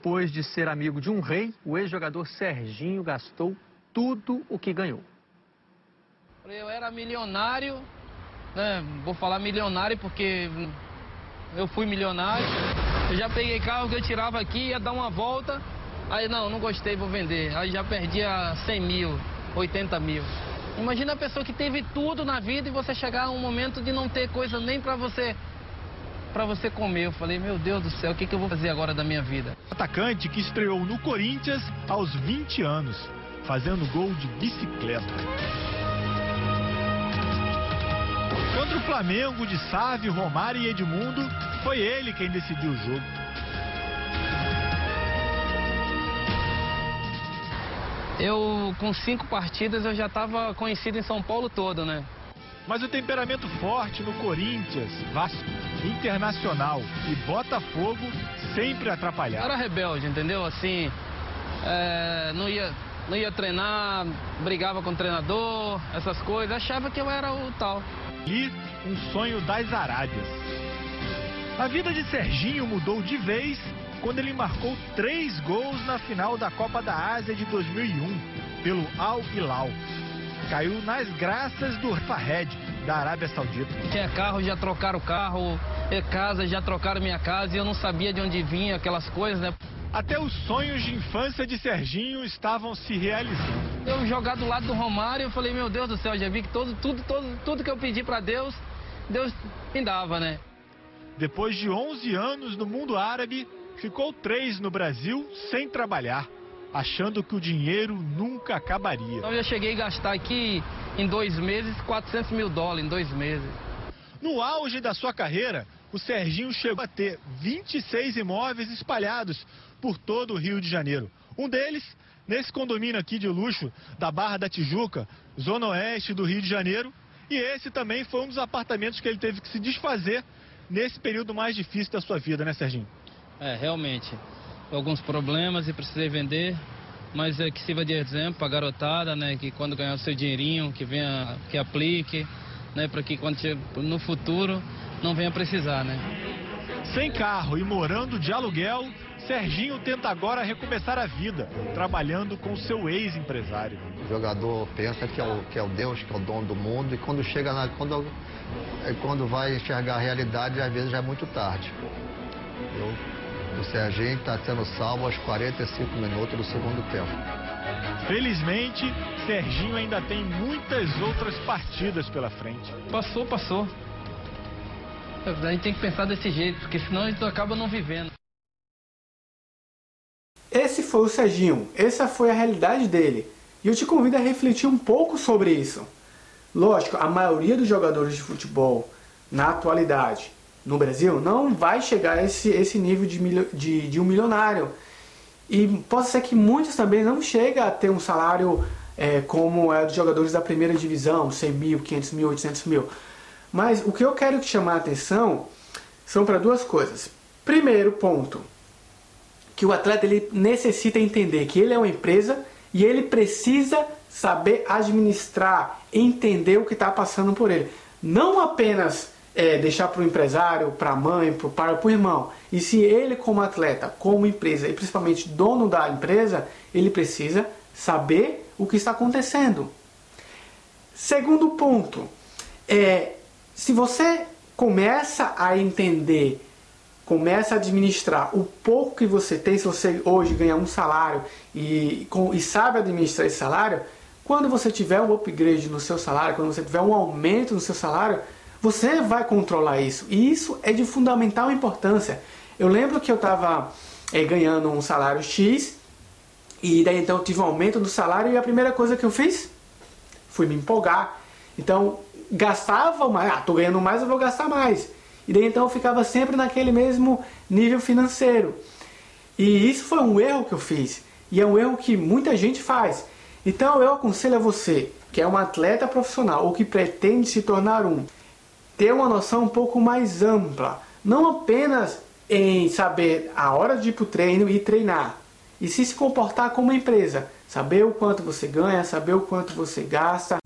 Depois de ser amigo de um rei, o ex-jogador Serginho gastou tudo o que ganhou. Eu era milionário, né? Vou falar milionário porque eu fui milionário. Eu já peguei carro que eu tirava aqui, ia dar uma volta. Aí não, não gostei, vou vender. Aí já perdia 100 mil, 80 mil. Imagina a pessoa que teve tudo na vida e você chegar a um momento de não ter coisa nem para você para você comer. Eu falei, meu Deus do céu, o que, que eu vou fazer agora da minha vida? Atacante que estreou no Corinthians aos 20 anos, fazendo gol de bicicleta. Contra o Flamengo de Sávio, Romário e Edmundo, foi ele quem decidiu o jogo. Eu, com cinco partidas, eu já estava conhecido em São Paulo todo, né? Mas o temperamento forte no Corinthians, Vasco, Internacional e Botafogo sempre atrapalhava. Eu era rebelde, entendeu? Assim, é, não, ia, não ia treinar, brigava com o treinador, essas coisas. Achava que eu era o tal. E um sonho das Arábias. A vida de Serginho mudou de vez quando ele marcou três gols na final da Copa da Ásia de 2001 pelo Al Hilal. Caiu nas graças do Fahed, da Arábia Saudita. Tinha carro, já trocaram o carro, casa, já trocaram minha casa e eu não sabia de onde vinha aquelas coisas, né? Até os sonhos de infância de Serginho estavam se realizando. Eu jogar do lado do Romário, eu falei, meu Deus do céu, já vi que todo, tudo, todo, tudo que eu pedi para Deus, Deus me dava, né? Depois de 11 anos no mundo árabe, ficou três no Brasil sem trabalhar, achando que o dinheiro nunca acabaria. Então eu já cheguei a gastar aqui em dois meses 400 mil dólares em dois meses. No auge da sua carreira, o Serginho chegou a ter 26 imóveis espalhados por todo o Rio de Janeiro. Um deles, nesse condomínio aqui de luxo da Barra da Tijuca, zona oeste do Rio de Janeiro. E esse também foi um dos apartamentos que ele teve que se desfazer nesse período mais difícil da sua vida, né, Serginho? É, realmente. Alguns problemas e precisei vender, mas é que sirva de exemplo para a garotada, né, que quando ganhar o seu dinheirinho, que venha, que aplique, né, para que quando no futuro não venha precisar, né. Sem carro e morando de aluguel, Serginho tenta agora recomeçar a vida, trabalhando com seu ex-empresário. O jogador pensa que é, o, que é o Deus, que é o dono do mundo, e quando chega na. Quando, quando vai enxergar a realidade, às vezes já é muito tarde. Eu, o Serginho está sendo salvo aos 45 minutos do segundo tempo. Felizmente, Serginho ainda tem muitas outras partidas pela frente. Passou, passou. A gente tem que pensar desse jeito, porque senão a gente acaba não vivendo. Esse foi o Serginho, essa foi a realidade dele. E eu te convido a refletir um pouco sobre isso. Lógico, a maioria dos jogadores de futebol na atualidade no Brasil não vai chegar a esse, esse nível de, de, de um milionário. E pode ser que muitos também não chegam a ter um salário é, como é dos jogadores da primeira divisão, 100 mil, 500 mil, 800 mil. Mas o que eu quero chamar a atenção são para duas coisas. Primeiro ponto, que o atleta ele necessita entender que ele é uma empresa e ele precisa saber administrar, entender o que está passando por ele. Não apenas é, deixar para o empresário, para a mãe, para o pai, para o irmão. E se ele, como atleta, como empresa e principalmente dono da empresa, ele precisa saber o que está acontecendo. Segundo ponto, é, se você começa a entender, começa a administrar o pouco que você tem, se você hoje ganha um salário e, com, e sabe administrar esse salário, quando você tiver um upgrade no seu salário, quando você tiver um aumento no seu salário, você vai controlar isso. E isso é de fundamental importância. Eu lembro que eu estava é, ganhando um salário X e daí então eu tive um aumento do salário e a primeira coisa que eu fiz foi me empolgar. Então gastava mais, ah, tô ganhando mais, eu vou gastar mais. E daí então eu ficava sempre naquele mesmo nível financeiro. E isso foi um erro que eu fiz. E é um erro que muita gente faz. Então eu aconselho a você, que é um atleta profissional ou que pretende se tornar um, ter uma noção um pouco mais ampla, não apenas em saber a hora de ir para o treino e treinar, e se se comportar como uma empresa, saber o quanto você ganha, saber o quanto você gasta.